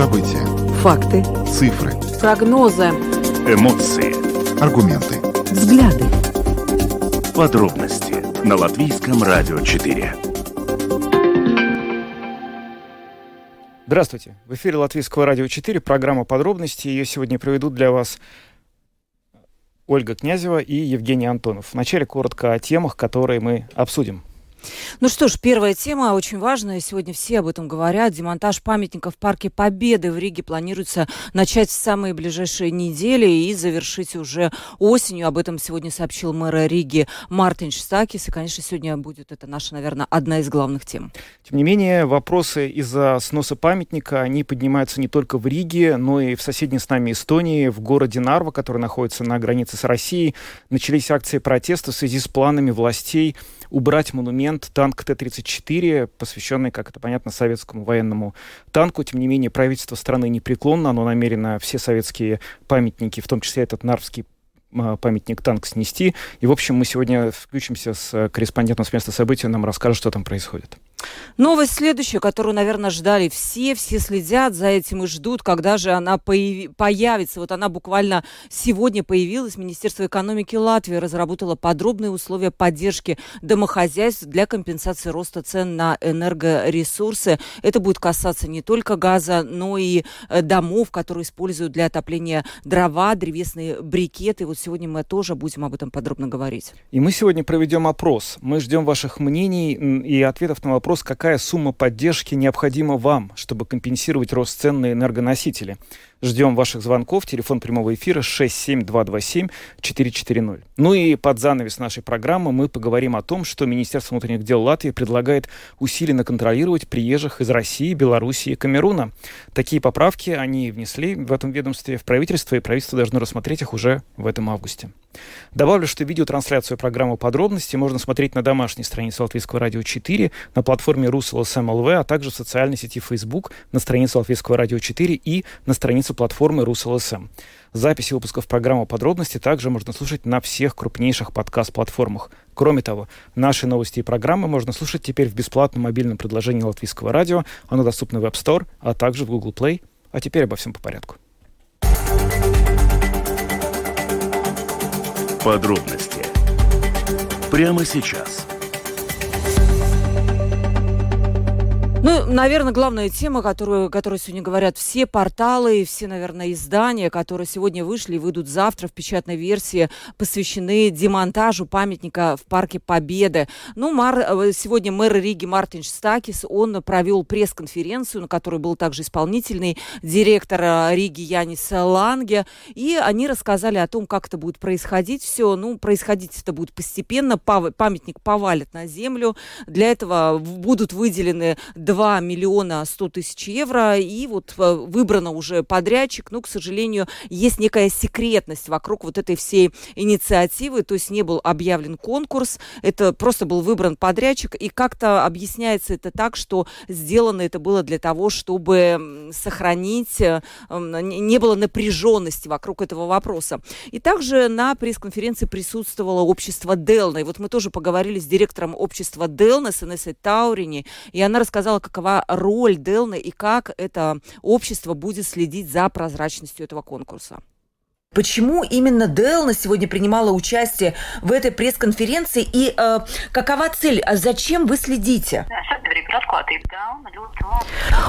События. Факты. Цифры. Прогнозы. Эмоции. Аргументы. Взгляды. Подробности на Латвийском радио 4. Здравствуйте. В эфире Латвийского радио 4, программа «Подробности». Ее сегодня проведут для вас Ольга Князева и Евгений Антонов. Вначале коротко о темах, которые мы обсудим. Ну что ж, первая тема очень важная. Сегодня все об этом говорят. Демонтаж памятника в Парке Победы в Риге планируется начать в самые ближайшие недели и завершить уже осенью. Об этом сегодня сообщил мэр Риги Мартин Штакис. И, конечно, сегодня будет это наша, наверное, одна из главных тем. Тем не менее, вопросы из-за сноса памятника, они поднимаются не только в Риге, но и в соседней с нами Эстонии, в городе Нарва, который находится на границе с Россией. Начались акции протеста в связи с планами властей убрать монумент танк Т-34, посвященный, как это понятно, советскому военному танку. Тем не менее, правительство страны непреклонно, оно намерено все советские памятники, в том числе этот Нарвский а, памятник танк снести. И, в общем, мы сегодня включимся с корреспондентом с места события, нам расскажет, что там происходит. Новость следующая, которую, наверное, ждали все, все следят за этим и ждут, когда же она появи- появится. Вот она буквально сегодня появилась. Министерство экономики Латвии разработало подробные условия поддержки домохозяйств для компенсации роста цен на энергоресурсы. Это будет касаться не только газа, но и э, домов, которые используют для отопления дрова, древесные брикеты. Вот сегодня мы тоже будем об этом подробно говорить. И мы сегодня проведем опрос. Мы ждем ваших мнений и ответов на вопрос, вопрос, какая сумма поддержки необходима вам, чтобы компенсировать рост цен на энергоносители. Ждем ваших звонков. Телефон прямого эфира 67227-440. Ну и под занавес нашей программы мы поговорим о том, что Министерство внутренних дел Латвии предлагает усиленно контролировать приезжих из России, Белоруссии и Камеруна. Такие поправки они внесли в этом ведомстве в правительство, и правительство должно рассмотреть их уже в этом августе. Добавлю, что видеотрансляцию программы «Подробности» можно смотреть на домашней странице Латвийского радио 4, на платформе RusLSM.lv, а также в социальной сети Facebook, на странице Латвийского радио 4 и на странице платформы RusLSM. Записи выпусков программы «Подробности» также можно слушать на всех крупнейших подкаст-платформах. Кроме того, наши новости и программы можно слушать теперь в бесплатном мобильном предложении Латвийского радио. Оно доступно в App Store, а также в Google Play. А теперь обо всем по порядку. Подробности прямо сейчас. Ну, наверное, главная тема, которую, которую сегодня говорят все порталы, все, наверное, издания, которые сегодня вышли и выйдут завтра в печатной версии, посвящены демонтажу памятника в Парке Победы. Ну, мар, э, сегодня мэр Риги Мартин Стакис, он провел пресс-конференцию, на которой был также исполнительный директор э, Риги Янис Ланге, и они рассказали о том, как это будет происходить все. Ну, происходить это будет постепенно, памятник повалит на землю, для этого будут выделены 2 миллиона 100 тысяч евро, и вот э, выбрано уже подрядчик, но, к сожалению, есть некая секретность вокруг вот этой всей инициативы, то есть не был объявлен конкурс, это просто был выбран подрядчик, и как-то объясняется это так, что сделано это было для того, чтобы сохранить, э, не было напряженности вокруг этого вопроса. И также на пресс-конференции присутствовало общество Делна, и вот мы тоже поговорили с директором общества Делна, с Инессой Таурини, и она рассказала, какова роль Делны и как это общество будет следить за прозрачностью этого конкурса. Почему именно Делна сегодня принимала участие в этой пресс-конференции и э, какова цель? А зачем вы следите?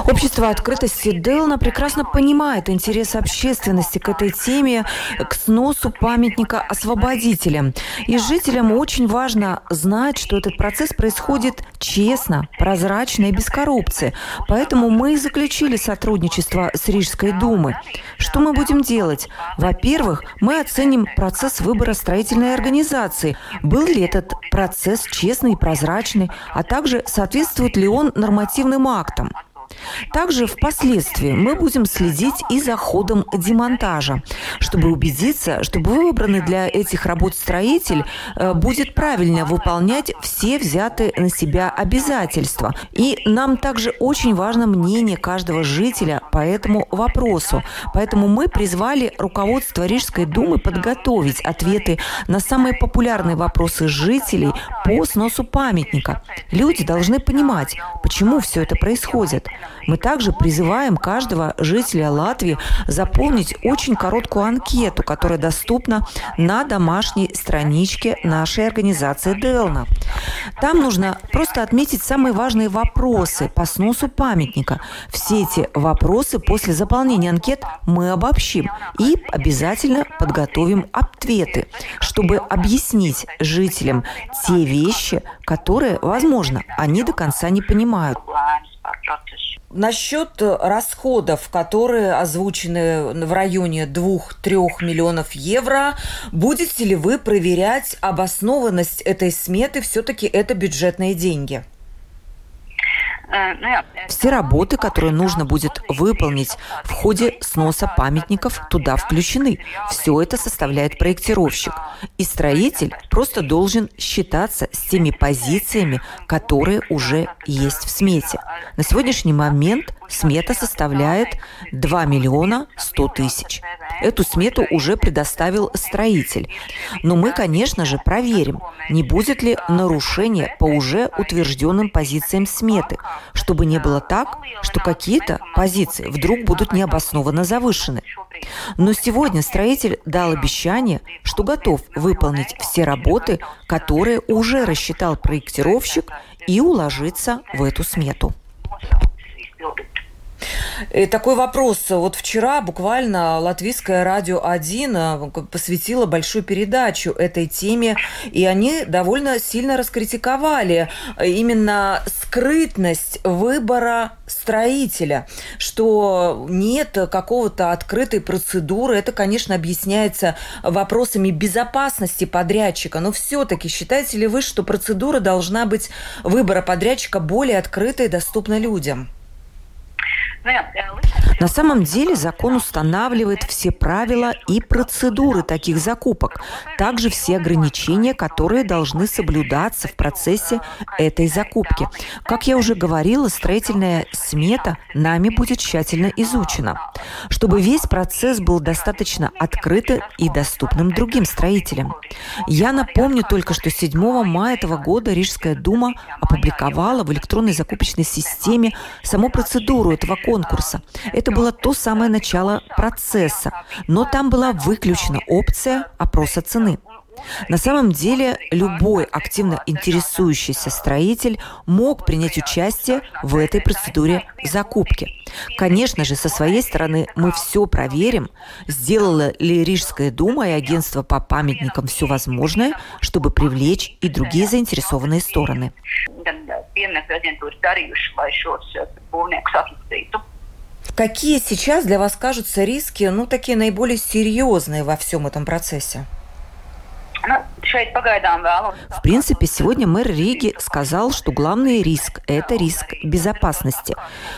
Общество открытости Делна прекрасно понимает интерес общественности к этой теме, к сносу памятника освободителям. И жителям очень важно знать, что этот процесс происходит честно, прозрачно и без коррупции. Поэтому мы и заключили сотрудничество с Рижской думой. Что мы будем делать? Во-первых, мы оценим процесс выбора строительной организации. Был ли этот процесс честный и прозрачный, а также соответствует ли он нормативным актам. Также впоследствии мы будем следить и за ходом демонтажа, чтобы убедиться, что выбранный для этих работ строитель э, будет правильно выполнять все взятые на себя обязательства. И нам также очень важно мнение каждого жителя по этому вопросу. Поэтому мы призвали руководство Рижской думы подготовить ответы на самые популярные вопросы жителей по сносу памятника. Люди должны понимать, почему все это происходит – Мы также призываем каждого жителя Латвии заполнить очень короткую анкету, которая доступна на домашней страничке нашей организации Делна. Там нужно просто отметить самые важные вопросы по сносу памятника. Все эти вопросы после заполнения анкет мы обобщим и обязательно подготовим ответы, чтобы объяснить жителям те вещи, которые, возможно, они до конца не понимают. Насчет расходов, которые озвучены в районе 2-3 миллионов евро, будете ли вы проверять обоснованность этой сметы? Все-таки это бюджетные деньги. Все работы, которые нужно будет выполнить в ходе сноса памятников, туда включены. Все это составляет проектировщик. И строитель просто должен считаться с теми позициями, которые уже есть в смете. На сегодняшний момент смета составляет 2 миллиона 100 тысяч. Эту смету уже предоставил строитель. Но мы, конечно же, проверим, не будет ли нарушения по уже утвержденным позициям сметы, чтобы не было так, что какие-то позиции вдруг будут необоснованно завышены. Но сегодня строитель дал обещание, что готов выполнить все работы, которые уже рассчитал проектировщик и уложиться в эту смету. И такой вопрос. Вот вчера буквально Латвийское радио 1 э, посвятило большую передачу этой теме, и они довольно сильно раскритиковали именно скрытность выбора строителя, что нет какого-то открытой процедуры. Это, конечно, объясняется вопросами безопасности подрядчика. Но все-таки считаете ли вы, что процедура должна быть выбора подрядчика более открытой и доступной людям? На самом деле закон устанавливает все правила и процедуры таких закупок, также все ограничения, которые должны соблюдаться в процессе этой закупки. Как я уже говорила, строительная смета нами будет тщательно изучена, чтобы весь процесс был достаточно открытым и доступным другим строителям. Я напомню только, что 7 мая этого года Рижская дума опубликовала в электронной закупочной системе саму процедуру этого конкурса. Это было то самое начало процесса, но там была выключена опция опроса цены. На самом деле, любой активно интересующийся строитель мог принять участие в этой процедуре закупки. Конечно же, со своей стороны мы все проверим, сделала ли Рижская дума и агентство по памятникам все возможное, чтобы привлечь и другие заинтересованные стороны. Какие сейчас для вас кажутся риски, ну, такие наиболее серьезные во всем этом процессе? В принципе, сегодня мэр Риги сказал, что главный риск – это риск безопасности.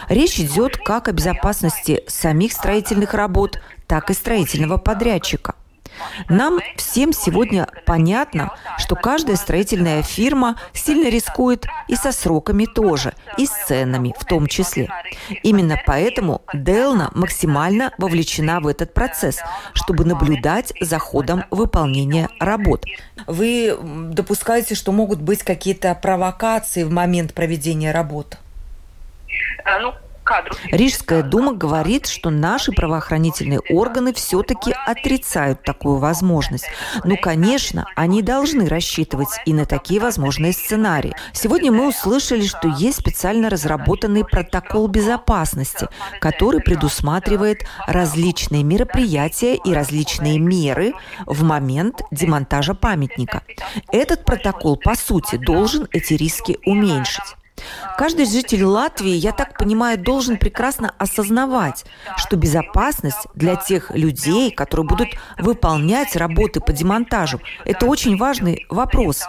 Речь идет как о безопасности самих строительных работ, так и строительного подрядчика. Нам всем сегодня понятно, что каждая строительная фирма сильно рискует и со сроками тоже, и с ценами в том числе. Именно поэтому Делна максимально вовлечена в этот процесс, чтобы наблюдать за ходом выполнения работ. Вы допускаете, что могут быть какие-то провокации в момент проведения работ? Э, ну, Рижская дума говорит, что наши правоохранительные органы все-таки отрицают такую возможность. Ну, конечно, они должны рассчитывать и на такие возможные сценарии. Сегодня мы услышали, что есть специально разработанный протокол безопасности, который предусматривает различные мероприятия и различные меры в момент демонтажа памятника. Этот протокол, по сути, должен эти риски уменьшить. Каждый житель Латвии, я так понимаю, должен прекрасно осознавать, что безопасность для тех людей, которые будут выполнять работы по демонтажу, это очень важный вопрос.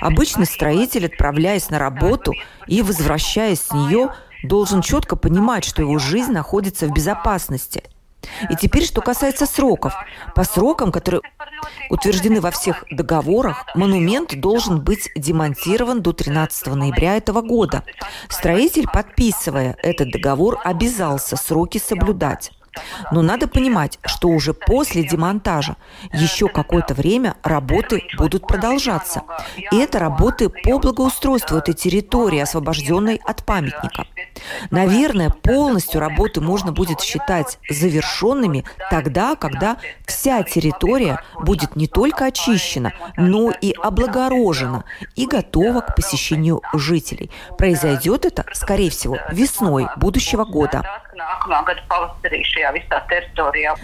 Обычный строитель, отправляясь на работу и возвращаясь с нее, должен четко понимать, что его жизнь находится в безопасности – и теперь, что касается сроков. По срокам, которые утверждены во всех договорах, монумент должен быть демонтирован до 13 ноября этого года. Строитель, подписывая этот договор, обязался сроки соблюдать. Но надо понимать, что уже после демонтажа еще какое-то время работы будут продолжаться. И это работы по благоустройству этой территории, освобожденной от памятника. Наверное, полностью работы можно будет считать завершенными тогда, когда вся территория будет не только очищена, но и облагорожена и готова к посещению жителей. Произойдет это, скорее всего, весной будущего года.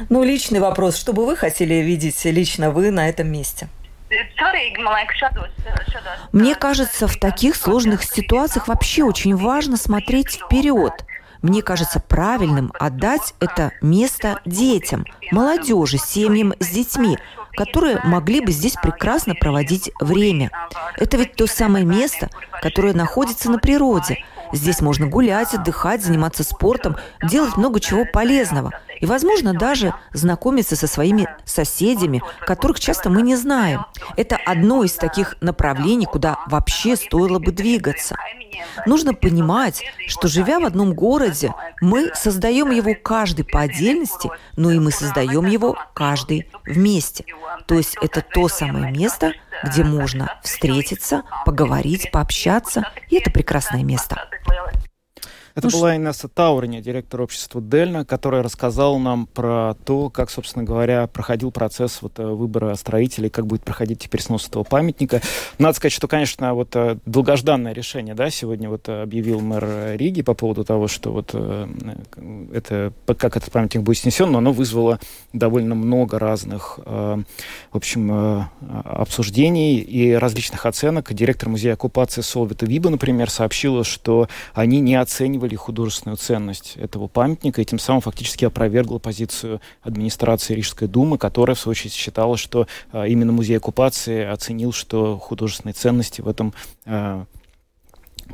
Ну, личный вопрос. Что бы вы хотели видеть лично вы на этом месте? Мне кажется, в таких сложных ситуациях вообще очень важно смотреть вперед. Мне кажется правильным отдать это место детям, молодежи, семьям с детьми, которые могли бы здесь прекрасно проводить время. Это ведь то самое место, которое находится на природе – Здесь можно гулять, отдыхать, заниматься спортом, делать много чего полезного. И, возможно, даже знакомиться со своими соседями, которых часто мы не знаем. Это одно из таких направлений, куда вообще стоило бы двигаться. Нужно понимать, что живя в одном городе, мы создаем его каждый по отдельности, но и мы создаем его каждый вместе. То есть это то самое место, где можно встретиться, поговорить, пообщаться, и это прекрасное место. Это ну, была что... Инесса Таурини, директор общества Дельна, которая рассказала нам про то, как, собственно говоря, проходил процесс вот, э, выбора строителей, как будет проходить теперь снос этого памятника. Надо сказать, что, конечно, вот э, долгожданное решение, да, сегодня вот э, объявил мэр Риги по поводу того, что вот это, как этот памятник будет снесен, но оно вызвало довольно много разных, в общем, обсуждений и различных оценок. Директор музея оккупации Солвита Виба, например, сообщила, что они не оценивали оценивали художественную ценность этого памятника и тем самым фактически опровергла позицию администрации Рижской думы, которая, в свою очередь, считала, что а, именно музей оккупации оценил, что художественной ценности в этом а,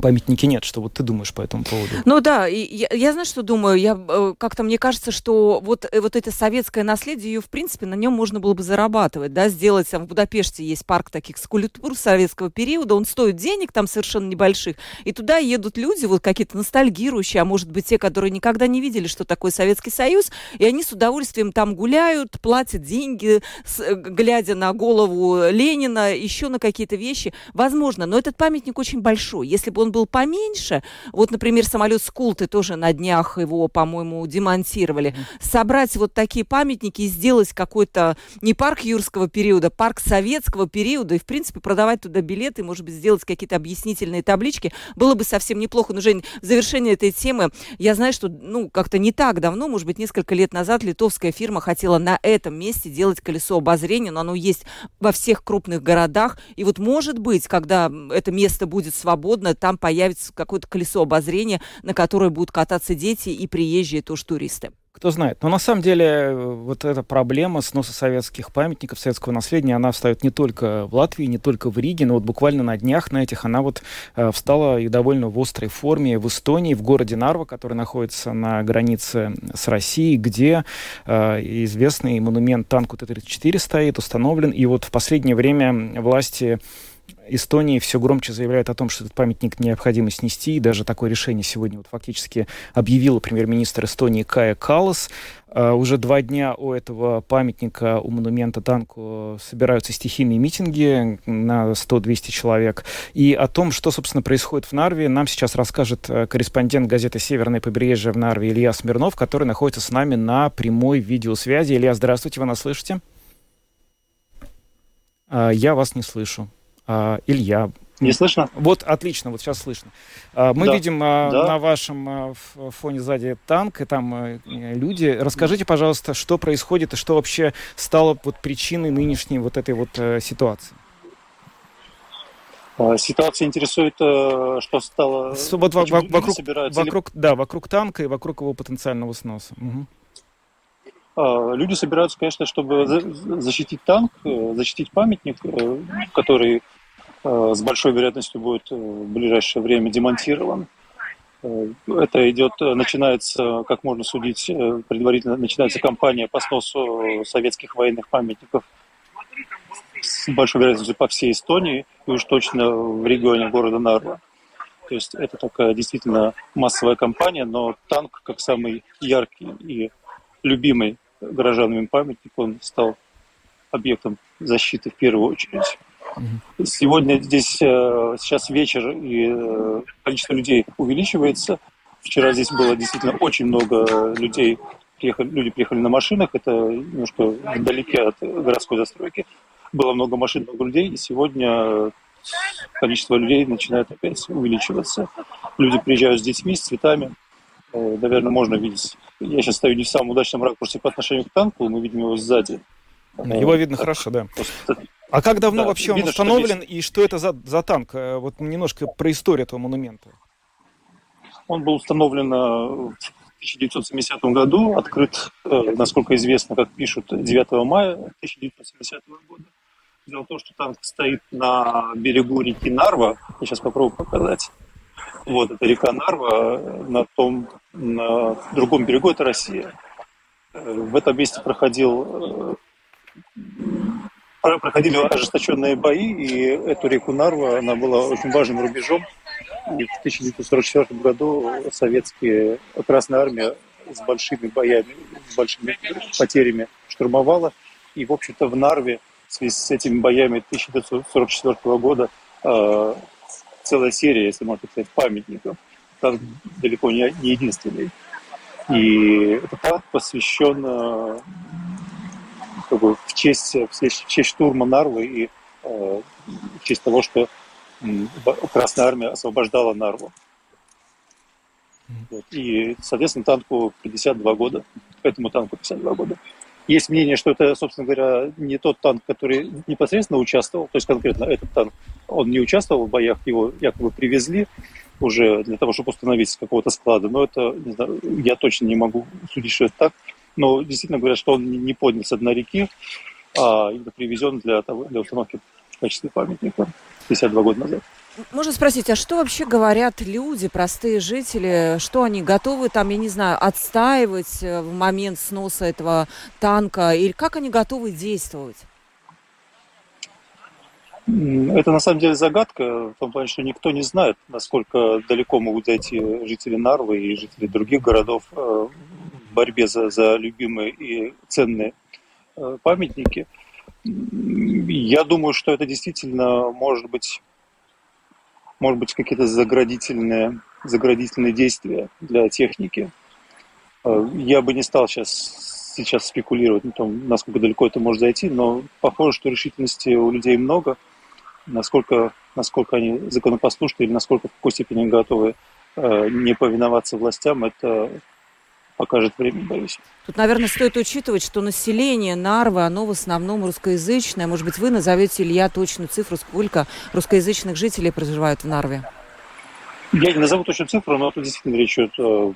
памятники нет. Что вот ты думаешь по этому поводу? Ну да, я, я знаю, что думаю. Я э, как-то мне кажется, что вот, э, вот это советское наследие, ее, в принципе, на нем можно было бы зарабатывать, да, сделать, там, в Будапеште есть парк таких скульптур советского периода, он стоит денег там совершенно небольших, и туда едут люди, вот какие-то ностальгирующие, а может быть те, которые никогда не видели, что такое Советский Союз, и они с удовольствием там гуляют, платят деньги, с, э, глядя на голову Ленина, еще на какие-то вещи. Возможно, но этот памятник очень большой. Если бы он был поменьше, вот, например, самолет Скулты тоже на днях его, по-моему, демонтировали, собрать вот такие памятники и сделать какой-то не парк юрского периода, парк советского периода, и, в принципе, продавать туда билеты, может быть, сделать какие-то объяснительные таблички, было бы совсем неплохо. Но, Жень, в завершение этой темы, я знаю, что, ну, как-то не так давно, может быть, несколько лет назад литовская фирма хотела на этом месте делать колесо обозрения, но оно есть во всех крупных городах, и вот, может быть, когда это место будет свободно, там там появится какое-то колесо обозрения, на которое будут кататься дети и приезжие тоже туристы. Кто знает. Но на самом деле вот эта проблема сноса советских памятников, советского наследия, она встает не только в Латвии, не только в Риге, но вот буквально на днях на этих она вот э, встала и довольно в острой форме в Эстонии, в городе Нарва, который находится на границе с Россией, где э, известный монумент танку Т-34 стоит, установлен. И вот в последнее время власти Эстонии все громче заявляют о том, что этот памятник необходимо снести, и даже такое решение сегодня вот фактически объявила премьер-министр Эстонии Кая Калас. Uh, уже два дня у этого памятника, у монумента танку собираются стихийные митинги на 100-200 человек. И о том, что, собственно, происходит в Нарве, нам сейчас расскажет э, корреспондент газеты «Северное побережье» в Нарве Илья Смирнов, который находится с нами на прямой видеосвязи. Илья, здравствуйте, вы нас слышите? Uh, я вас не слышу. А, Илья. Не слышно? Вот, отлично, вот сейчас слышно. А, мы да. видим а, да. на вашем фоне сзади танк, и там люди. Расскажите, пожалуйста, что происходит и что вообще стало вот причиной нынешней вот этой вот э, ситуации? Ситуация интересует, э, что стало... Вот вокруг, вокруг, да, вокруг танка и вокруг его потенциального сноса. Угу. Люди собираются, конечно, чтобы защитить танк, э, защитить памятник, который Э, с большой вероятностью будет э, в ближайшее время демонтирован. Э, это идет, начинается, как можно судить, предварительно начинается кампания по сносу советских военных памятников с большой вероятностью по всей Эстонии и уж точно в регионе города Нарва. То есть это такая действительно массовая кампания, но танк, как самый яркий и любимый горожанами памятник, он стал объектом защиты в первую очередь. Сегодня здесь э, сейчас вечер, и э, количество людей увеличивается. вчера здесь было действительно очень много людей, приехали, люди приехали на машинах, это немножко вдалеке от городской застройки. Было много машин, много людей, и сегодня количество людей начинает опять увеличиваться. Люди приезжают с детьми, с цветами. Э, наверное, можно видеть. Я сейчас стою не в самом удачном ракурсе по отношению к танку, мы видим его сзади. Его видно хорошо, да. А как давно да, вообще он видно, установлен что и что это за, за танк? Э, вот немножко про историю этого монумента. Он был установлен э, в 1970 году, открыт, насколько известно, как пишут, 9 мая 1970 года. Дело в том, что танк стоит на берегу реки Нарва. Я сейчас попробую показать. Вот, это река Нарва. На том, на другом берегу это Россия. В этом месте проходил проходили ожесточенные бои, и эту реку Нарва, она была очень важным рубежом. И в 1944 году советские Красная Армия с большими боями, с большими потерями штурмовала. И, в общем-то, в Нарве в связи с этими боями 1944 года э, целая серия, если можно сказать, памятников. Там далеко не, не единственный. И этот парк посвящен э, как бы, в, честь, в честь штурма Нарвы и э, в честь того, что Красная Армия освобождала Нарву. Вот. И, соответственно, танку 52 года. Этому танку 52 года. Есть мнение, что это, собственно говоря, не тот танк, который непосредственно участвовал, то есть конкретно этот танк, он не участвовал в боях, его якобы привезли уже для того, чтобы установить с какого-то склада, но это, не знаю, я точно не могу судить, что это так, но действительно говорят, что он не поднят с дна реки, а именно привезен для, того, для установки в качестве памятника 52 года назад. Можно спросить, а что вообще говорят люди, простые жители, что они готовы там, я не знаю, отстаивать э, в момент сноса этого танка, или как они готовы действовать? Это на самом деле загадка, в том плане, что никто не знает, насколько далеко могут зайти жители Нарвы и жители других городов э, в борьбе за, за любимые и ценные э, памятники. Я думаю, что это действительно может быть может быть, какие-то заградительные, заградительные действия для техники. Э, я бы не стал сейчас, сейчас спекулировать на том, насколько далеко это может зайти, но похоже, что решительности у людей много. Насколько, насколько они законопослушны или насколько в какой степени готовы э, не повиноваться властям, это покажет время, боюсь. Тут, наверное, стоит учитывать, что население Нарвы, оно в основном русскоязычное. Может быть, вы назовете, Илья, точную цифру, сколько русскоязычных жителей проживают в Нарве? Я не назову точную цифру, но это действительно речь идет э,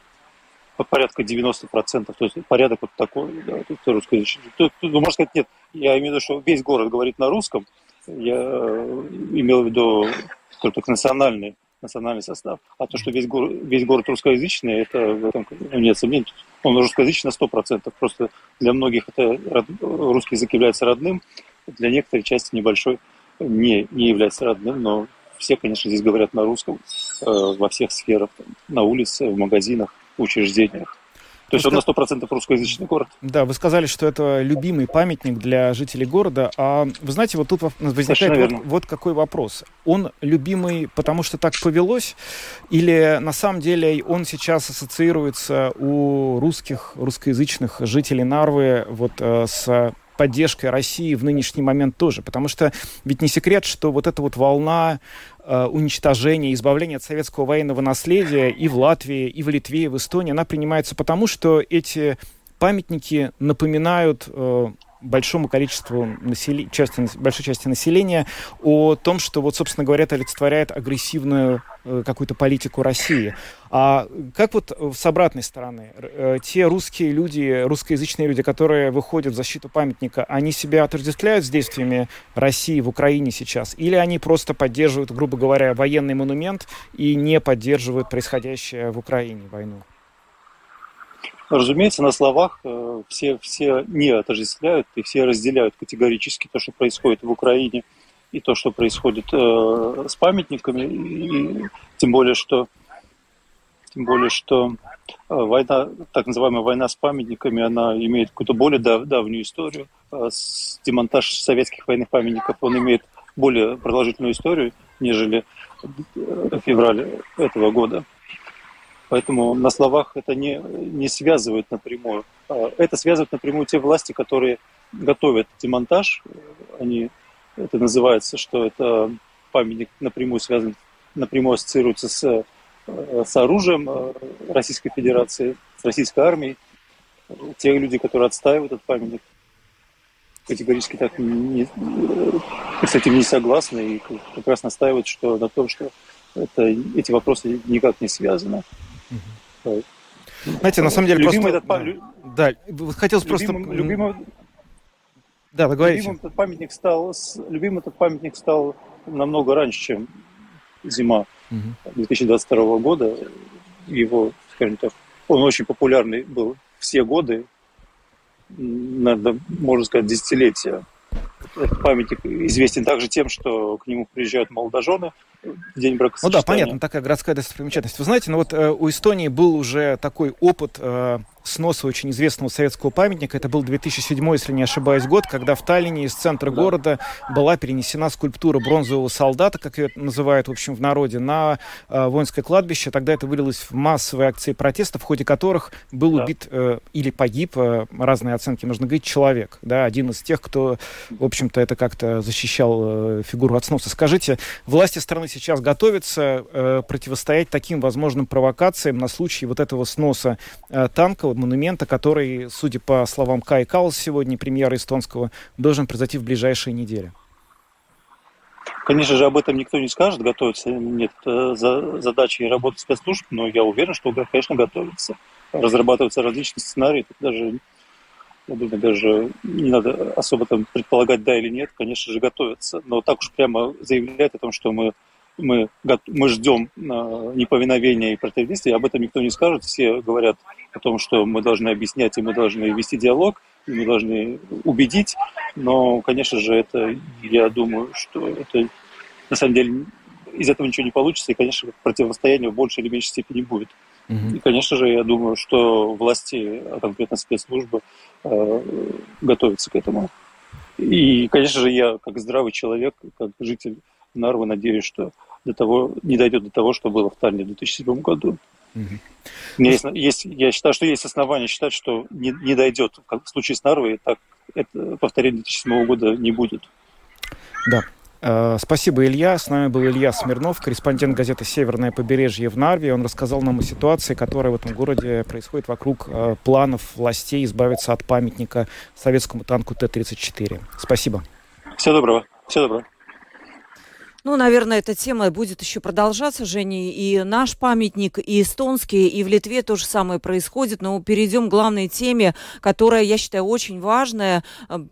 порядка 90%. То есть порядок вот такой, да, тут русскоязычный. Тут, тут, ну, можно сказать, нет, я имею в виду, что весь город говорит на русском. Я э, имел в виду только национальный национальный состав. А то, что весь, город, весь город русскоязычный, это в этом ну, нет сомнений. Он русскоязычный на 100%. Просто для многих это русский язык является родным, для некоторой части небольшой не, не является родным, но все, конечно, здесь говорят на русском э, во всех сферах, там, на улице, в магазинах, в учреждениях. То есть он на 100% русскоязычный город. Да, вы сказали, что это любимый памятник для жителей города. А вы знаете, вот тут возникает вот, вот какой вопрос. Он любимый, потому что так повелось? Или на самом деле он сейчас ассоциируется у русских, русскоязычных жителей Нарвы вот э, с поддержкой России в нынешний момент тоже. Потому что ведь не секрет, что вот эта вот волна э, уничтожения, избавления от советского военного наследия и в Латвии, и в Литве, и в Эстонии, она принимается потому, что эти памятники напоминают э, большому количеству населения, части, большой части населения о том, что вот, собственно говоря, это олицетворяет агрессивную э, какую-то политику России. А как вот с обратной стороны? Э, те русские люди, русскоязычные люди, которые выходят в защиту памятника, они себя отождествляют с действиями России в Украине сейчас? Или они просто поддерживают, грубо говоря, военный монумент и не поддерживают происходящее в Украине войну? Разумеется, на словах э, все, все не отождествляют и все разделяют категорически то, что происходит в Украине, и то, что происходит э, с памятниками, и, тем более, что тем более, что э, война, так называемая война с памятниками, она имеет какую-то более дав давнюю историю. С демонтаж советских военных памятников, он имеет более продолжительную историю, нежели февраль этого года. Поэтому на словах это не, не связывают напрямую. А это связывают напрямую те власти, которые готовят демонтаж. Они, это называется, что это памятник напрямую связан, напрямую ассоциируется с, с оружием э, Российской Федерации, с российской армией. Те люди, которые отстаивают этот памятник, категорически так не, с этим не согласны и как раз настаивают что, на том, что это, эти вопросы никак не связаны. Угу. Знаете, на самом деле любимый просто... Этот, да, да хотелось любимым, просто... Любимым, да, вы говорите. Любимым этот памятник стал, любимым этот памятник стал намного раньше, чем зима угу. 2022 года. Его, скажем так, он очень популярный был все годы, надо, можно сказать, десятилетия. Этот памятник известен также тем, что к нему приезжают молодожены день бракосочетания. Ну да, понятно, такая городская достопримечательность. Вы знаете, ну вот э, у Эстонии был уже такой опыт э, сноса очень известного советского памятника. Это был 2007, если не ошибаюсь, год, когда в Таллине из центра да. города была перенесена скульптура бронзового солдата, как ее называют, в общем, в народе, на э, воинское кладбище. Тогда это вылилось в массовые акции протеста, в ходе которых был да. убит э, или погиб, э, разные оценки можно говорить, человек. Да, один из тех, кто, в общем-то, это как-то защищал э, фигуру от сноса. Скажите, власти страны сейчас готовятся э, противостоять таким возможным провокациям на случай вот этого сноса э, танка, монумента, который, судя по словам Кай Каус сегодня, премьера эстонского, должен произойти в ближайшие недели? Конечно же, об этом никто не скажет, готовится нет э, за, задачи и работы спецслужб, но я уверен, что, конечно, готовится. Разрабатываются различные сценарии, даже, я думаю, даже не надо особо там предполагать, да или нет, конечно же, готовятся. Но так уж прямо заявлять о том, что мы мы, мы ждем а, неповиновения и противодействия, об этом никто не скажет. Все говорят о том, что мы должны объяснять, и мы должны вести диалог, и мы должны убедить. Но, конечно же, это, я думаю, что это на самом деле из этого ничего не получится, и, конечно, противостояния в большей или меньшей степени будет. И, конечно же, я думаю, что власти, а конкретно спецслужбы, э, готовятся к этому. И, конечно же, я, как здравый человек, как житель Нарвы, надеюсь, что до того, не дойдет до того, что было в Таллине в 2007 году. Угу. Есть, есть, я считаю, что есть основания считать, что не, не дойдет. Как в случае с Нарвой, так это повторение 2007 года не будет. Да. Э, спасибо, Илья. С нами был Илья Смирнов, корреспондент газеты «Северное побережье» в Нарве. Он рассказал нам о ситуации, которая в этом городе происходит вокруг э, планов властей избавиться от памятника советскому танку Т-34. Спасибо. Всего доброго. Всего доброго. Ну, наверное, эта тема будет еще продолжаться, Женя. И наш памятник, и эстонский, и в Литве то же самое происходит. Но перейдем к главной теме, которая, я считаю, очень важная.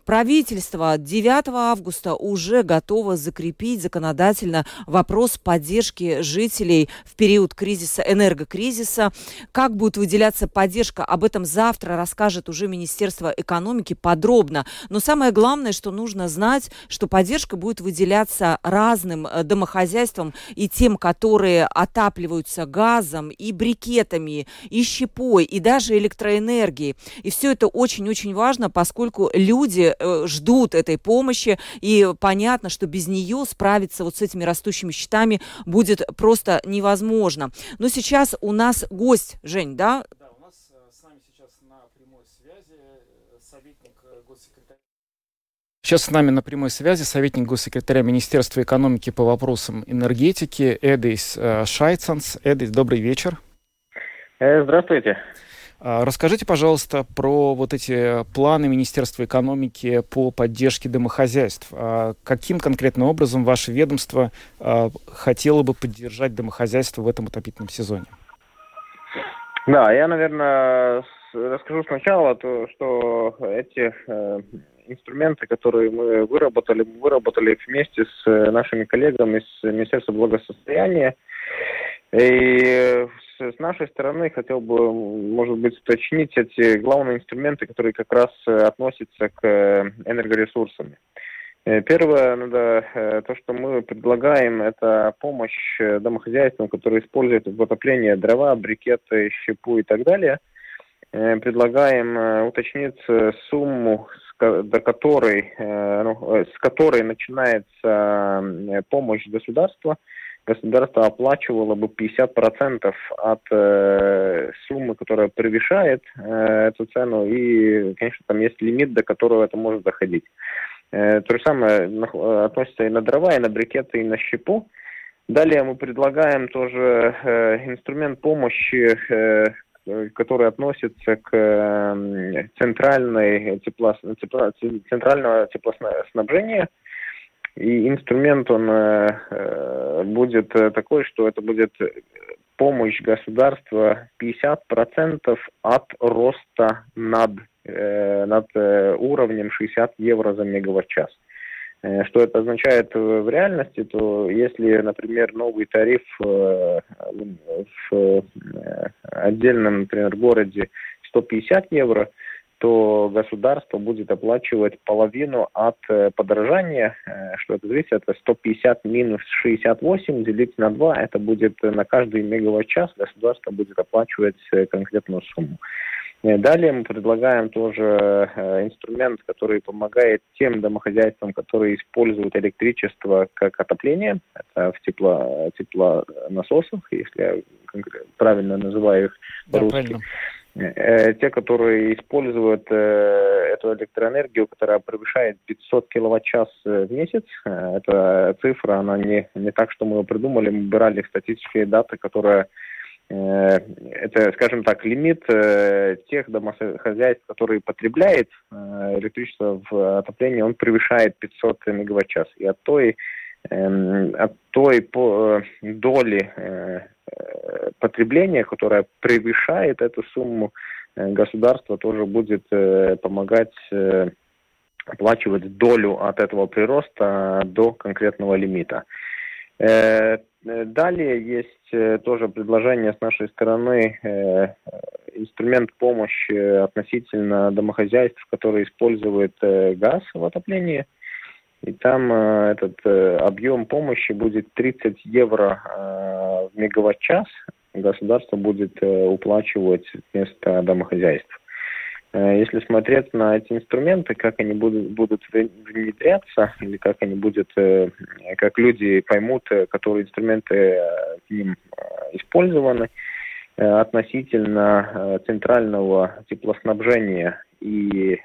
Правительство 9 августа уже готово закрепить законодательно вопрос поддержки жителей в период кризиса, энергокризиса. Как будет выделяться поддержка, об этом завтра расскажет уже Министерство экономики подробно. Но самое главное, что нужно знать, что поддержка будет выделяться разным Э, домохозяйствам и тем, которые отапливаются газом и брикетами, и щепой, и даже электроэнергией. И все это очень-очень важно, поскольку люди э, ждут этой помощи, и понятно, что без нее справиться вот с этими растущими счетами будет просто невозможно. Но сейчас у нас гость, Жень, да? Да, у нас э, с нами сейчас на прямой связи советник госсекретаря Сейчас с нами на прямой связи советник госсекретаря Министерства экономики по вопросам энергетики Эдис э, Шайцанс. Эдис, добрый вечер. Э, здравствуйте. А, расскажите, пожалуйста, про вот эти планы Министерства экономики по поддержке домохозяйств. А каким конкретным образом ваше ведомство а, хотело бы поддержать домохозяйство в этом отопительном сезоне? Да, я, наверное, расскажу сначала, то, что эти э, инструменты, которые мы выработали, мы выработали вместе с э, нашими коллегами из Министерства благосостояния. И с нашей стороны хотел бы, может быть, уточнить эти главные инструменты, которые как раз э, относятся к э, энергоресурсам. Первое, надо, то, что мы предлагаем, это помощь домохозяйствам, которые используют в отоплении дрова, брикеты, щепу и так далее. Предлагаем уточнить сумму до которой, э, ну, э, с которой начинается помощь государства государство оплачивало бы 50% от э, суммы, которая превышает э, эту цену, и, конечно, там есть лимит, до которого это может доходить. Э, то же самое относится и на дрова, и на брикеты, и на щепу. Далее мы предлагаем тоже э, инструмент помощи, э, который относится к э, центральной тепло, центрального теплоснабжения. И инструмент он э, э будет такой, что это будет помощь государства 50% от роста над, э, над э, уровнем 60 евро за мегаватт-час. Э, что это означает в реальности, то если, например, новый тариф в отдельном, например, городе 150 евро, то государство будет оплачивать половину от подорожания, что это зависит, это 150 минус 68 делить на 2, это будет на каждый мегаватт-час государство будет оплачивать конкретную сумму. Э, далее мы предлагаем тоже э, инструмент, который помогает тем домохозяйствам, которые используют электричество как отопление, это в тепло, теплонасосах, если я правильно называю их по-русски. Да, те, которые используют эту электроэнергию, которая превышает 500 киловатт-час в месяц, эта цифра, она не, не так, что мы ее придумали, мы брали статистические даты, которые Э, это, скажем так, лимит э, тех домохозяйств, которые потребляют э, электричество в отоплении, он превышает 500 мегаватт-час. И от той, эм, от той доли потребления, которая превышает эту сумму, государство тоже будет помогать оплачивать долю от этого прироста до конкретного лимита. Э, далее есть э, тоже предложение с нашей стороны, э, инструмент помощи относительно домохозяйств, которые используют газ в отоплении. И там этот объем помощи будет 30 евро в мегаватт-час. Государство будет уплачивать вместо домохозяйств. Э, если смотреть на эти инструменты, как они будут, будут внедряться, или как они будут, э, как люди поймут, э, которые инструменты к ним использованы, относительно центрального теплоснабжения и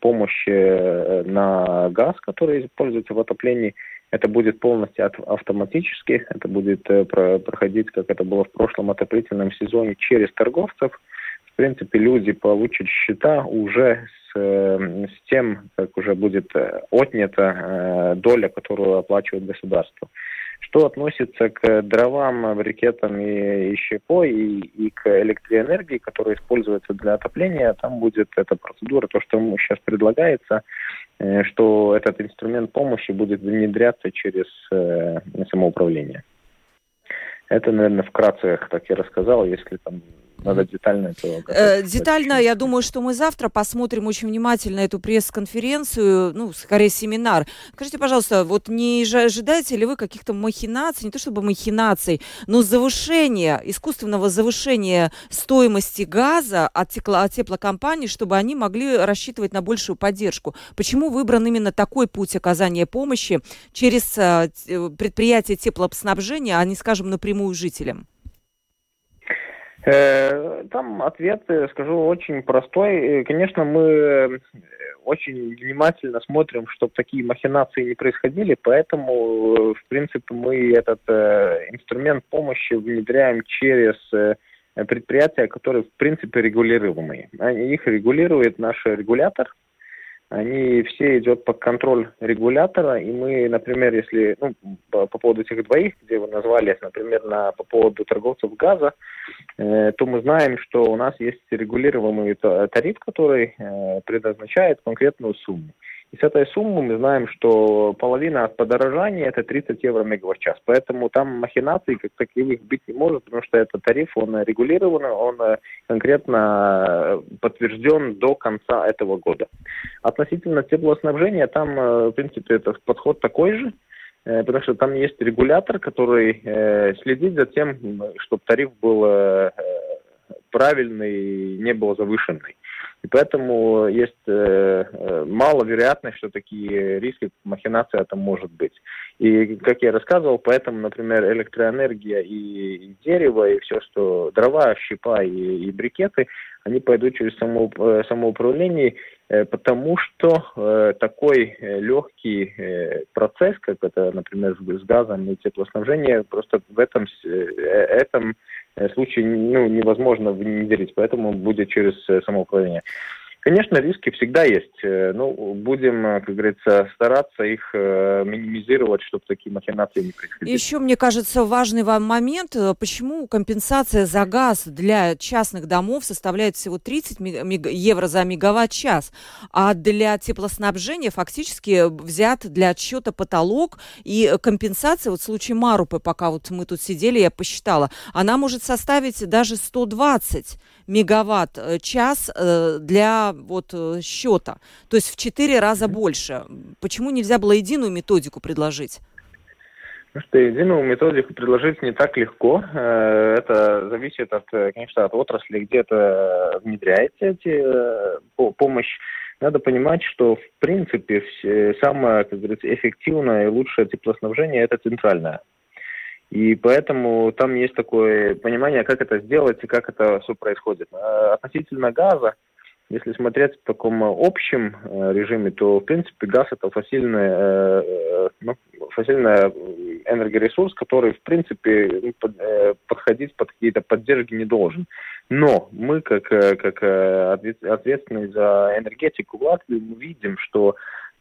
помощи на газ, который используется в отоплении, это будет полностью автоматически, это будет проходить, как это было в прошлом отоплительном сезоне, через торговцев – в принципе, люди получат счета уже с, э, с тем, как уже будет э, отнята э, доля, которую оплачивает государство. Что относится к дровам, брикетам и, и щепой, и, и к электроэнергии, которая используется для отопления, там будет эта процедура, то, что сейчас предлагается, что этот инструмент помощи будет внедряться через самоуправление. Это, наверное, вкратце, как я рассказал, если там надо детально это... Э, детально, я думаю, что мы завтра посмотрим очень внимательно эту пресс-конференцию, ну, скорее семинар. Скажите, пожалуйста, вот не ожидаете ли вы каких-то махинаций, не то чтобы махинаций, но завышения, искусственного завышения стоимости газа от, тепло, от теплокомпаний, чтобы они могли рассчитывать на большую поддержку? Почему выбран именно такой путь оказания помощи через э, предприятие теплоснабжения, а не, скажем, напрямую жителям? Э, там ответ, э, скажу, очень простой. Э, конечно, мы очень внимательно смотрим, чтобы такие махинации не происходили, поэтому, в принципе, мы этот инструмент помощи внедряем через предприятия, которые, в принципе, регулируемые. Их регулирует наш регулятор, они все идут под контроль регулятора, и мы, например, если, ну, по, по поводу этих двоих, где вы назвали, например, на, по поводу торговцев газа, э, то мы знаем, что у нас есть регулируемый тариф, который э, предназначает конкретную сумму. И с этой суммы мы знаем, что половина от подорожания это 30 евро мегаватт-час. Поэтому там махинаций как таковых быть не может, потому что этот тариф, он регулирован, он э, конкретно э, подтвержден до конца этого года. Относительно теплоснабжения, там, э, в принципе, этот подход такой же, потому что там есть регулятор, который следит за тем, чтобы тариф был правильный, не был завышенный. И поэтому есть э, э, мало вероятность, что такие риски махинация там может быть. И, как я рассказывал, поэтому, например, электроэнергия и, и дерево, и все, что дрова, щепа и, и брикеты, они пойдут через само, э, самоуправление, э, потому что э, такой легкий процесс, как это, например, с газом и теплоснабжением, просто в этом, этом случае ну, невозможно внедрить, поэтому будет через самоуправление. Конечно, риски всегда есть. Э, ну, будем, э, как говорится, стараться их э, минимизировать, чтобы такие махинации не происходили. Еще, мне кажется, важный вам момент, почему компенсация за газ для частных домов составляет всего 30 евро за мегаватт-час, а для теплоснабжения фактически взят для отсчета потолок, и компенсация, вот в случае Марупы, пока вот мы тут сидели, я посчитала, она может составить даже 120 мегаватт-час для вот э, счета, то есть в четыре раза больше. Почему нельзя было единую методику предложить? Ну что единую методику предложить не так легко. Э, это зависит от, э, конечно, от отрасли, где это внедряете эти помощь. Надо понимать, что в принципе самое, как говорится, эффективное и лучшее теплоснабжение это центральное. И поэтому там есть такое понимание, как это сделать и как это все происходит. Относительно газа, если смотреть в таком общем э, режиме, то, в принципе, газ – это фасильный, э, э, ну, фасильный энергоресурс, который, в принципе, ну, подходить под какие-то поддержки не должен. Но мы, как, как ответственные за энергетику в Латвии, мы видим, что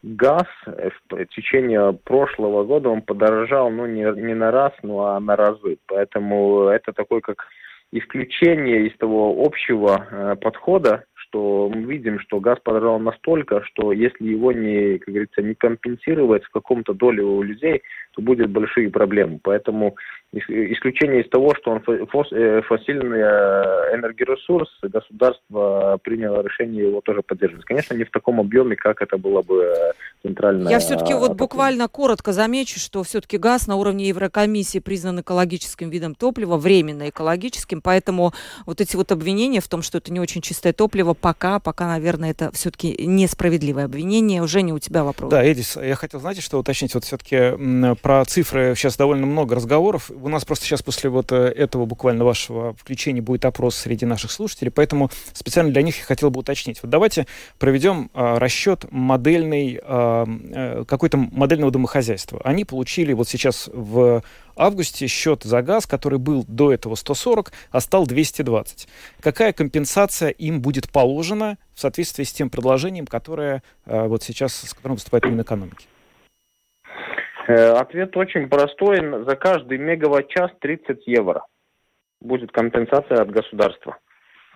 газ в течение прошлого года он подорожал, ну, не, не на раз, ну, а на разы. Поэтому это такой, как исключение из того общего подхода, что мы видим, что газ подорожал настолько, что если его не, как говорится, не компенсировать в каком-то доле у людей, то будет большие проблемы. Поэтому исключение из того, что он э, фасильный э, энергоресурс, государство приняло решение его тоже поддерживать. Конечно, не в таком объеме, как это было бы э, центрально. Я все-таки вот буквально коротко замечу, что все-таки газ на уровне Еврокомиссии признан экологическим видом топлива, временно экологическим, поэтому вот эти вот обвинения в том, что это не очень чистое топливо, пока, пока, наверное, это все-таки несправедливое обвинение. Уже не у тебя вопрос. Да, Эдис, я хотел, знаете, что уточнить, вот все-таки про цифры сейчас довольно много разговоров у нас просто сейчас после вот э, этого буквально вашего включения будет опрос среди наших слушателей, поэтому специально для них я хотел бы уточнить. Вот давайте проведем а, расчет модельный, а, а, какой-то модельного домохозяйства. Они получили вот сейчас в августе счет за газ, который был до этого 140, а стал 220. Какая компенсация им будет положена в соответствии с тем предложением, которое а, вот сейчас, с которым выступает Минэкономики? Э, ответ очень простой. За каждый мегаватт-час 30 евро будет компенсация от государства.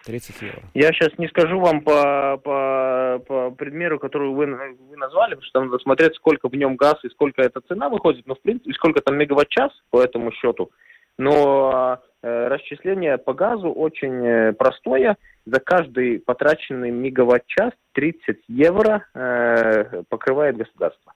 30 евро. Я сейчас не скажу вам по, по, по предмеру, который вы, вы назвали, потому что надо смотреть, сколько в нем газ и сколько эта цена выходит, но в принципе, сколько там мегаватт-час по этому счету. Но э, расчисление по газу очень э, простое. За каждый потраченный мегаватт-час 30 евро э, покрывает государство.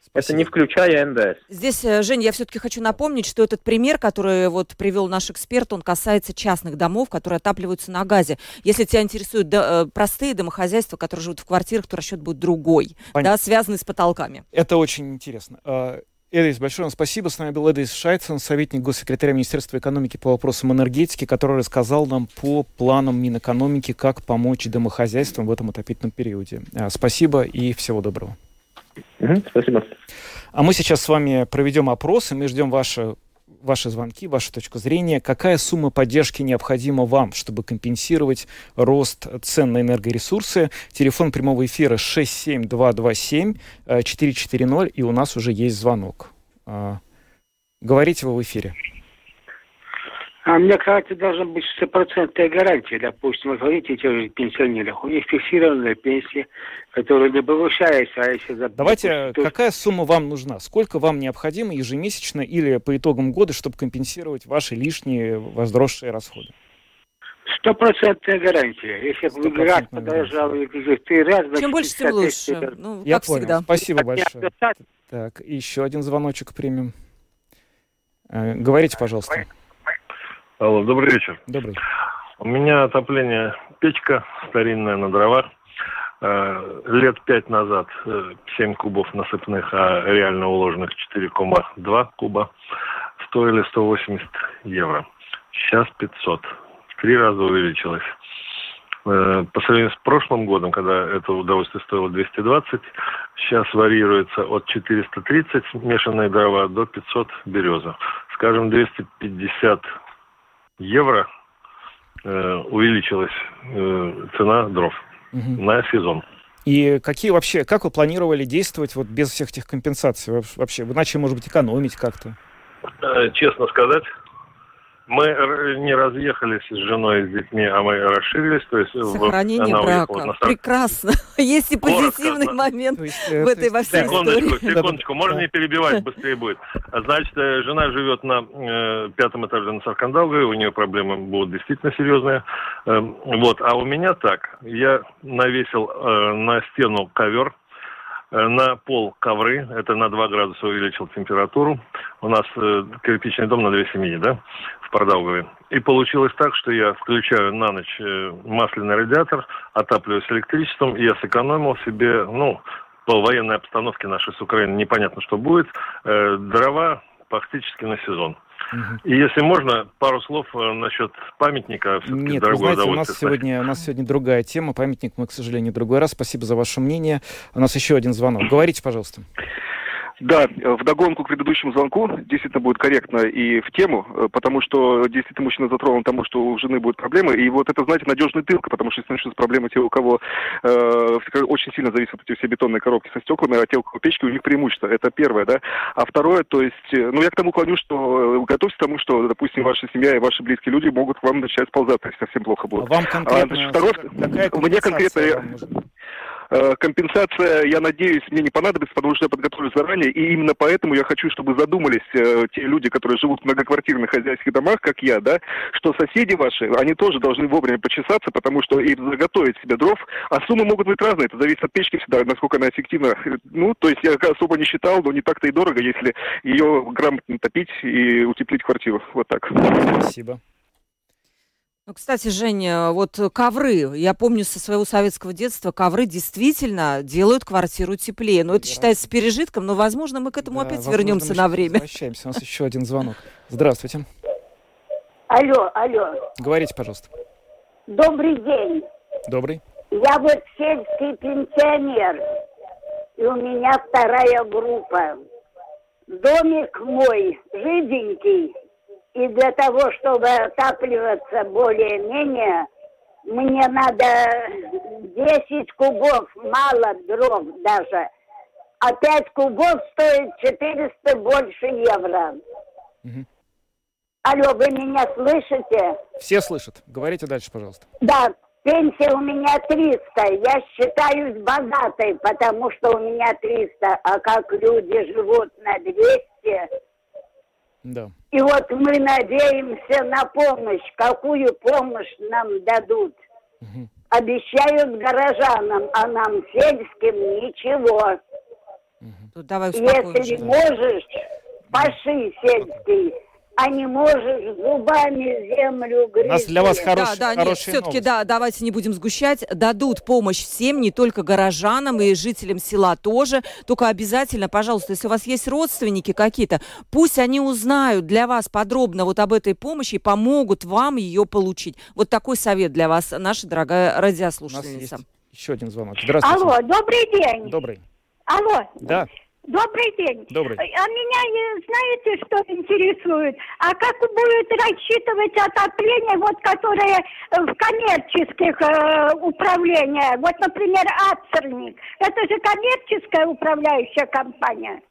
Спасибо. Это не включая НДС. Здесь, э, Жень, я все-таки хочу напомнить, что этот пример, который вот привел наш эксперт, он касается частных домов, которые отапливаются на газе. Если тебя интересуют да, э, простые домохозяйства, которые живут в квартирах, то расчет будет другой, да, связанный с потолками. Это очень интересно. А, Эдис, большое вам спасибо. С нами был Эдис Шайцен, советник госсекретаря Министерства экономики по вопросам энергетики, который рассказал нам по планам Минэкономики, как помочь домохозяйствам в этом отопительном периоде. А, спасибо и всего доброго. Спасибо. А мы сейчас с вами проведем опрос, и мы ждем ваши, ваши звонки, вашу точку зрения. Какая сумма поддержки необходима вам, чтобы компенсировать рост цен на энергоресурсы? Телефон прямого эфира 67227-440, и у нас уже есть звонок. А, говорите вы в эфире. А мне кажется, должна быть стопроцентная гарантия. Допустим, вы говорите, те же пенсионерах, у них фиксированная пенсия, которая не повышается, а если... Давайте, то... какая сумма вам нужна? Сколько вам необходимо ежемесячно или по итогам года, чтобы компенсировать ваши лишние возросшие расходы? Стопроцентная гарантия. Если бы газ подорожал в три раза... Чем больше, тем лучше. Ну, Я понял. Всегда. Спасибо большое. Так, еще один звоночек примем. Э, говорите, пожалуйста. Алло, добрый вечер. Добрый. У меня отопление печка старинная на дровах. Э, лет пять назад 7 кубов насыпных, а реально уложенных 4,2 куба стоили 180 евро. Сейчас 500. В три раза увеличилось. Э, по сравнению с прошлым годом, когда это удовольствие стоило 220, сейчас варьируется от 430 смешанные дрова до 500 береза. Скажем, 250 евро э, увеличилась э, цена дров угу. на сезон. И какие вообще, как вы планировали действовать вот без всех этих компенсаций вообще? Вы начали, может быть, экономить как-то? Э, честно сказать, мы не разъехались с женой и с детьми, а мы расширились. То есть Сохранение она брака. Вот на. Прекрасно. Есть и позитивный Коротко, момент есть, в этой во всей Секундочку, истории. секундочку. Можно не перебивать, быстрее будет. Значит, э, жена живет на э, пятом этаже на Саркандалге, у нее проблемы будут действительно серьезные. Э, вот, а у меня так. Я навесил э, на стену ковер, Э, на пол ковры, это на 2 градуса увеличил температуру. У нас э, кирпичный дом на две семьи, да, в Пардаугове. И получилось так, что я включаю на ночь э, масляный радиатор, отапливаюсь электричеством, и я сэкономил себе, ну, по военной обстановке нашей с Украиной непонятно, что будет, э, дрова практически на сезон. И если можно, пару слов э, насчет памятника. Нет, вы знаете, у нас, сегодня, у нас сегодня другая тема. Памятник мы, к сожалению, другой раз. Спасибо за ваше мнение. У нас еще один звонок. Говорите, пожалуйста. Да, в догонку к предыдущему звонку действительно будет корректно и в тему, э, потому что действительно мужчина затронул тому, что у жены будут проблемы, и вот это, знаете, надежный тыл, потому что если начнутся проблемы те, у кого э, очень сильно зависят эти все бетонные коробки со стеклами, а те, у кого печки, у них преимущество. Это первое, да. А второе, то есть, э, ну, я к тому клоню, что э, готовьтесь к тому, что, допустим, ваша семья и ваши близкие люди могут к вам начать сползать, если совсем плохо будет. А вам конкретно? А, значит, второе, мне конкретно... Э, компенсация, я надеюсь, мне не понадобится, потому что я подготовлюсь заранее, и именно поэтому я хочу, чтобы задумались э, те люди, которые живут в многоквартирных хозяйских домах, как я, да, что соседи ваши, они тоже должны вовремя почесаться, потому что и заготовить себе дров, а суммы могут быть разные, это зависит от печки всегда, насколько она эффективна. Ну, то есть я особо не считал, но не так-то и дорого, если ее грамотно топить и утеплить квартиру. Вот так. Спасибо. Ну, кстати, Женя, вот ковры, я помню со своего советского детства, ковры действительно делают квартиру теплее. Но это да. считается пережитком, но, возможно, мы к этому да, опять возможно, вернемся на время. Возвращаемся. У нас еще один звонок. Здравствуйте. Алло, алло. Говорите, пожалуйста. Добрый день. Добрый. Я вот сельский пенсионер, и у меня вторая группа. Домик мой жиденький, и для того, чтобы отапливаться более-менее, мне надо 10 кубов, мало дров даже. А 5 кубов стоит 400 больше евро. Угу. Алло, вы меня слышите? Все слышат. Говорите дальше, пожалуйста. Да, пенсия у меня 300. Я считаюсь богатой, потому что у меня 300. А как люди живут на 200, да. И вот мы надеемся на помощь. Какую помощь нам дадут? Угу. Обещают горожанам, а нам сельским ничего. Угу. Давай Если можешь, паши сельский а не можешь зубами землю грызть. У нас для вас хорош, да, да, нет, все-таки, да, давайте не будем сгущать. Дадут помощь всем, не только горожанам и жителям села тоже. Только обязательно, пожалуйста, если у вас есть родственники какие-то, пусть они узнают для вас подробно вот об этой помощи и помогут вам ее получить. Вот такой совет для вас, наша дорогая радиослушательница. У нас есть еще один звонок. Здравствуйте. Алло, добрый день. Добрый. Алло. Да. Добрый день. Добрый. А меня, знаете, что интересует? А как будет рассчитывать отопление, вот, которое в коммерческих э, управлениях? Вот, например, Ацерник. Это же коммерческая управляющая компания.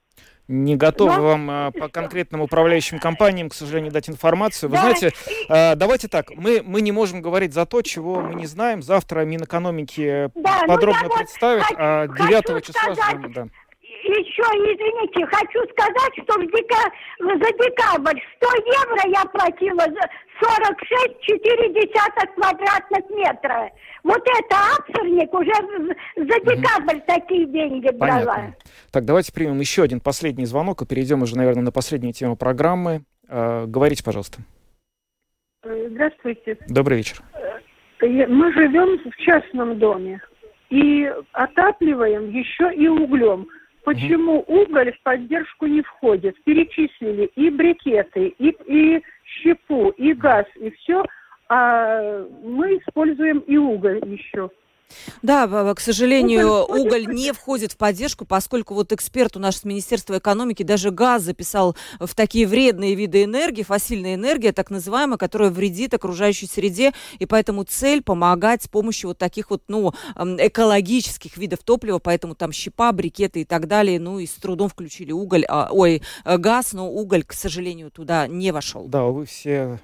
Не готовы Но... вам а, по конкретным управляющим компаниям, к сожалению, дать информацию. Вы да. знаете, давайте так, мы, мы не можем говорить за то, чего мы не знаем. Завтра Минэкономики да, подробно ну, представит, вот а 9 числа сказать, ждем, да еще, извините, хочу сказать, что в дека... за декабрь 100 евро я платила за 46,4 квадратных метра. Вот это акцерник уже за декабрь угу. такие деньги брала. Понятно. Так, давайте примем еще один последний звонок и перейдем уже, наверное, на последнюю тему программы. Э, говорите, пожалуйста. Здравствуйте. Добрый вечер. мы живем в частном доме и отапливаем еще и углем. Почему уголь в поддержку не входит? Перечислили и брикеты, и, и щепу, и газ, и все, а мы используем и уголь еще. Да, к сожалению, уголь не входит в поддержку, поскольку вот эксперт у нас с Министерства экономики даже газ записал в такие вредные виды энергии, фасильная энергия, так называемая, которая вредит окружающей среде, и поэтому цель помогать с помощью вот таких вот, ну, экологических видов топлива, поэтому там щепа, брикеты и так далее, ну, и с трудом включили уголь, а, ой, э, газ, но уголь, к сожалению, туда не вошел. Да, вы все, а,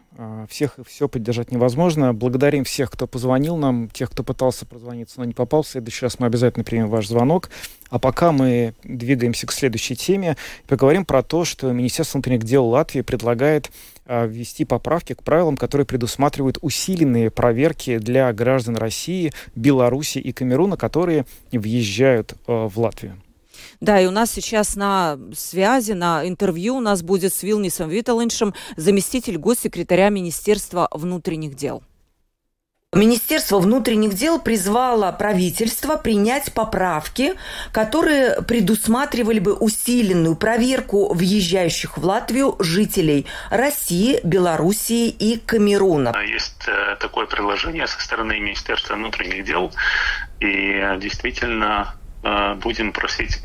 всех и все поддержать невозможно. Благодарим всех, кто позвонил нам, тех, кто пытался позвонить дозвониться, но не попал. В следующий раз мы обязательно примем ваш звонок. А пока мы двигаемся к следующей теме, поговорим про то, что Министерство внутренних дел Латвии предлагает а, ввести поправки к правилам, которые предусматривают усиленные проверки для граждан России, Беларуси и Камеруна, которые въезжают а, в Латвию. Да, и у нас сейчас на связи, на интервью у нас будет с Вилнисом Виталиншем, заместитель госсекретаря Министерства внутренних дел. Министерство внутренних дел призвало правительство принять поправки, которые предусматривали бы усиленную проверку въезжающих в Латвию жителей России, Белоруссии и Камеруна. Есть э, такое предложение со стороны Министерства внутренних дел, и э, действительно будем просить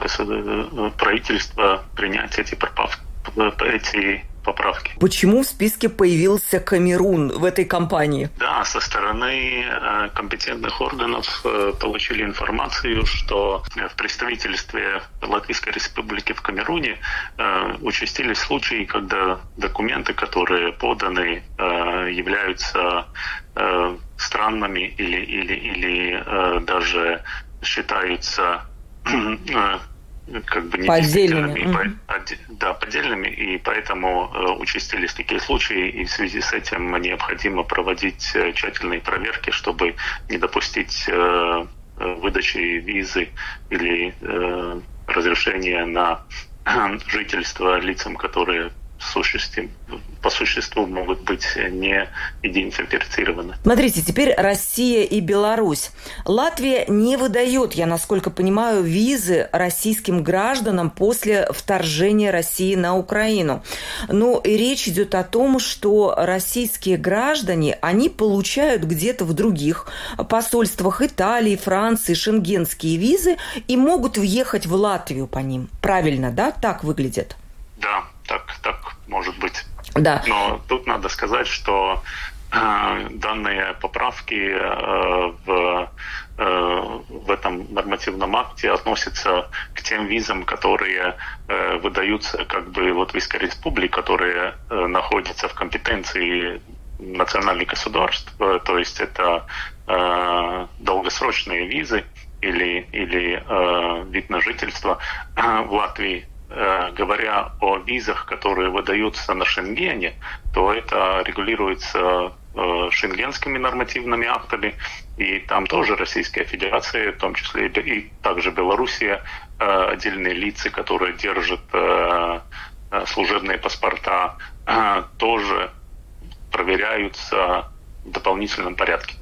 правительство принять эти, эти поправки. Почему в списке появился Камерун в этой кампании? Да, со стороны э, компетентных органов э, получили информацию, что в представительстве Латвийской Республики в Камеруне э, участились случаи, когда документы, которые поданы, являются странными или, или, или даже считаются как бы поддельными. Mm-hmm. да, поддельными, и поэтому э, участились такие случаи, и в связи с этим необходимо проводить э, тщательные проверки, чтобы не допустить э, э выдачи визы или э, разрешения на жительство лицам, которые существе, по существу могут быть не идентифицированы. Смотрите, теперь Россия и Беларусь. Латвия не выдает, я насколько понимаю, визы российским гражданам после вторжения России на Украину. Но и речь идет о том, что российские граждане, они получают где-то в других посольствах Италии, Франции шенгенские визы и могут въехать в Латвию по ним. Правильно, да? Так выглядит? Да, так, так может быть. Да. Но тут надо сказать, что э, данные поправки э, в, э, в этом нормативном акте относятся к тем визам, которые выдаются как бы Латвийской республике, которые находятся в компетенции национальных государств, то есть это долгосрочные визы или, или вид на жительство в Латвии говоря о визах, которые выдаются на Шенгене, то это регулируется э, шенгенскими нормативными актами, и там тоже Российская Федерация, в том числе и также Белоруссия, э, отдельные лица, которые держат служебные паспорта, тоже проверяются дополнительном порядке.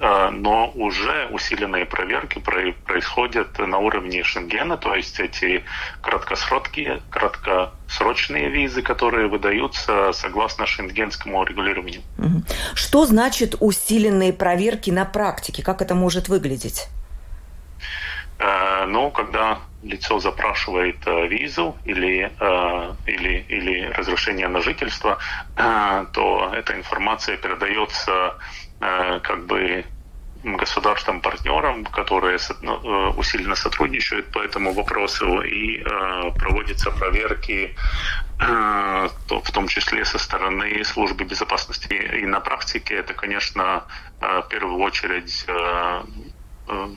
Э, но уже усиленные проверки происходят на уровне Шенгена, то есть эти краткосрочные, краткосрочные визы, которые выдаются согласно шенгенскому регулированию. Что значит усиленные проверки на практике? Как это может выглядеть? Э, ну, когда лицо запрашивает э, визу или, или, или разрешение на жительство, то эта информация передается Э, как бы государствам-партнерам, которые ну, э, усиленно сотрудничают по этому вопросу, и э, проводятся проверки, в том числе со стороны службы безопасности. И на практике это, конечно, в первую очередь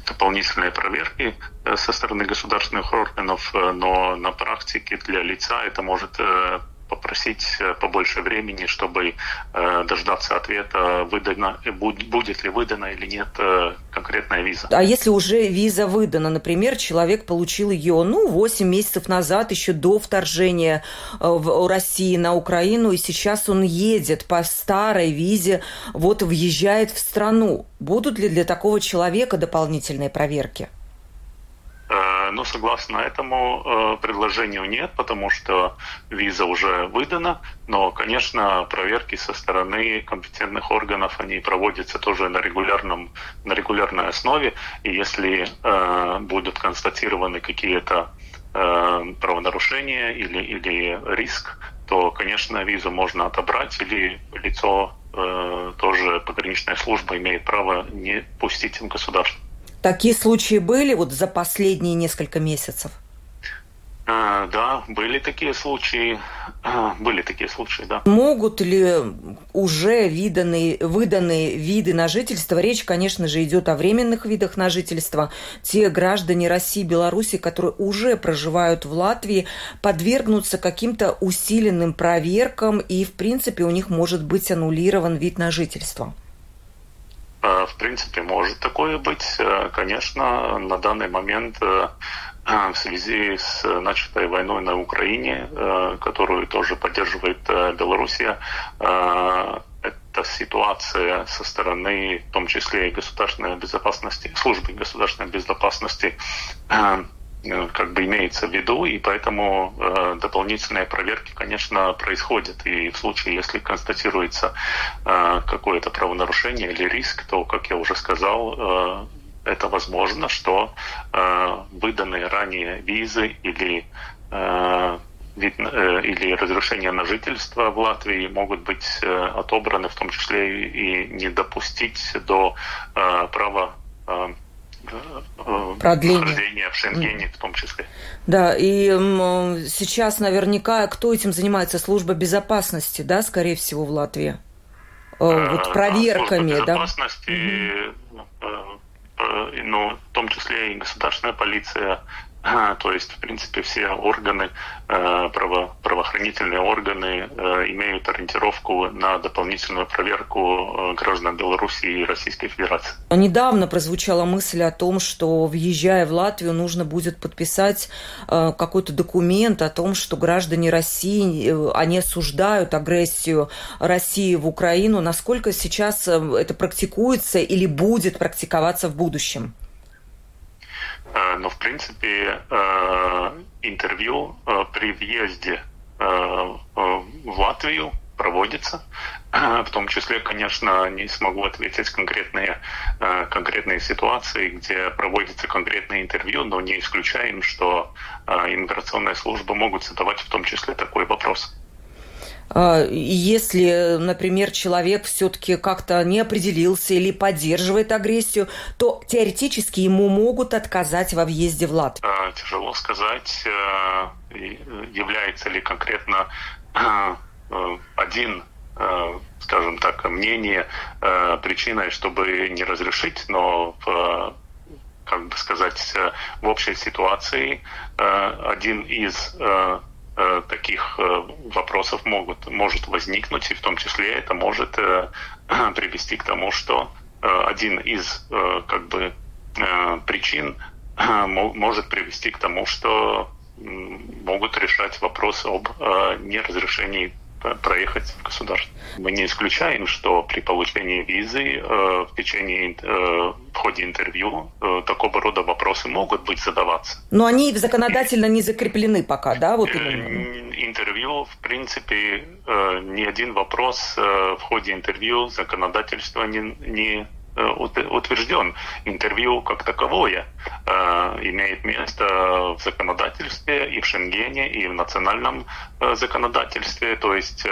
дополнительные проверки со стороны государственных органов, но на практике для лица это может попросить побольше времени, чтобы дождаться ответа, выдано, будет ли выдана или нет конкретная виза. А если уже виза выдана, например, человек получил ее, ну, 8 месяцев назад, еще до вторжения в России на Украину, и сейчас он едет по старой визе, вот въезжает в страну. Будут ли для такого человека дополнительные проверки? Ну, согласно этому э, предложению нет, потому что виза уже выдана, но, конечно, проверки со стороны компетентных органов, они проводятся тоже на, регулярном, на регулярной основе, и если э, будут констатированы какие-то э, правонарушения или, или риск, то, конечно, визу можно отобрать, или лицо э, тоже пограничная служба имеет право не пустить в государство. Такие случаи были вот за последние несколько месяцев? А, да, были такие случаи. А, были такие случаи, да. Могут ли уже виданные, выданные виды на жительство, речь, конечно же, идет о временных видах на жительство, те граждане России, Беларуси, которые уже проживают в Латвии, подвергнутся каким-то усиленным проверкам, и, в принципе, у них может быть аннулирован вид на жительство? А, в принципе, может такое быть. Э, конечно, на данный момент э, в связи с начатой войной на Украине, э, которую тоже поддерживает Белоруссия, эта ситуация со стороны, в том числе и государственной безопасности, службы государственной безопасности, Э, как бы имеется в виду, и поэтому э, дополнительные проверки, конечно, происходят. И в случае, если констатируется э, какое-то правонарушение или риск, то, как я уже сказал, э, это возможно, что э, выданные ранее визы или э, вид, э, или разрешение на жительство в Латвии могут быть э, отобраны, в том числе и не допустить до э, права э, продление в Шенгене в том числе. Да, и сейчас наверняка кто этим занимается? Служба безопасности, да, скорее всего, в Латвии? Э, вот проверками, Служба безопасности, да? ну, в том числе и государственная полиция, то есть, в принципе, все органы, э, право, правоохранительные органы э, имеют ориентировку на дополнительную проверку э, граждан Беларуси и Российской Федерации. Недавно прозвучала мысль о том, что, въезжая в Латвию, нужно будет подписать какой-то документ о том, что граждане России, они осуждают агрессию России в Украину. Насколько сейчас это практикуется или будет практиковаться в будущем? Э, но, в принципе, э, интервью э, при въезде в Латвию проводится. В том числе, конечно, не смогу ответить конкретные, конкретные ситуации, где проводится конкретное интервью, но не исключаем, что иммиграционная служба могут задавать в том числе такой вопрос. А, если, например, человек все-таки как-то не определился или поддерживает агрессию, то теоретически ему могут отказать во въезде в Латвию. А, тяжело сказать, э, является ли конкретно э, один скажем так, мнение э, причиной, чтобы не разрешить, но как бы сказать, в общей ситуации один из Э, таких э, вопросов могут, может возникнуть, и в том числе это может э, привести к тому, что один из как бы причин может привести к тому, что могут решать вопрос об неразрешении проехать в государство. Мы не исключаем, что при получении визы э, в течение э, в ходе интервью э, такого рода вопросы могут быть задаваться. Но они законодательно не закреплены пока, да? Вот именно. Интервью, в принципе, э, ни один вопрос э, в ходе интервью законодательство не, не Э, утвержден. Интервью как таковое э, имеет место в законодательстве и в Шенгене, и в национальном э, законодательстве. То есть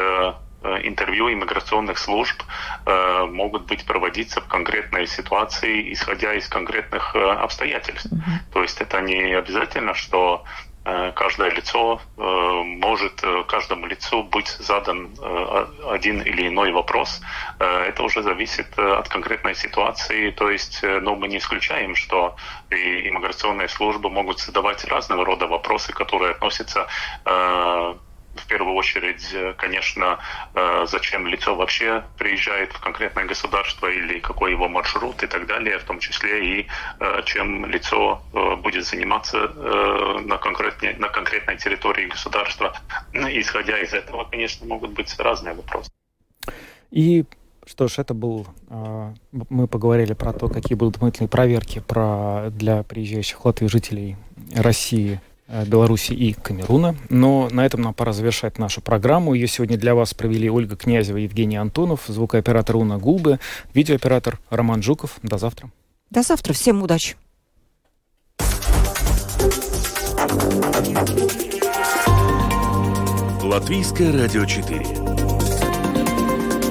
интервью иммиграционных служб могут быть проводиться в конкретной ситуации, исходя из конкретных обстоятельств. Mm-hmm. То есть это не обязательно, что Э, каждое лицо э, может э, каждому лицу быть задан один или иной вопрос. Это уже зависит от конкретной ситуации. То есть, ну, мы не исключаем, что и иммиграционные службы могут задавать разного рода вопросы, которые относятся в первую очередь, э, конечно, э, зачем лицо вообще приезжает в конкретное государство или какой его маршрут и так далее, в том числе и э, чем лицо будет заниматься на конкретной, на конкретной территории государства. Ну, исходя из этого, конечно, могут быть разные вопросы. И что ж, это был... Мы поговорили про то, какие будут дополнительные проверки про, для приезжающих в Латвию жителей России Э, Беларуси и Камеруна. Но на этом нам пора завершать нашу программу. Ее сегодня для вас провели Ольга Князева и Евгений Антонов, звукооператор Уна Гулбе, видеооператор Роман Жуков. До завтра. До завтра. Всем удачи. Латвийское радио 4.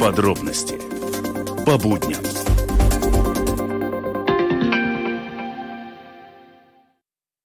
Подробности по будням.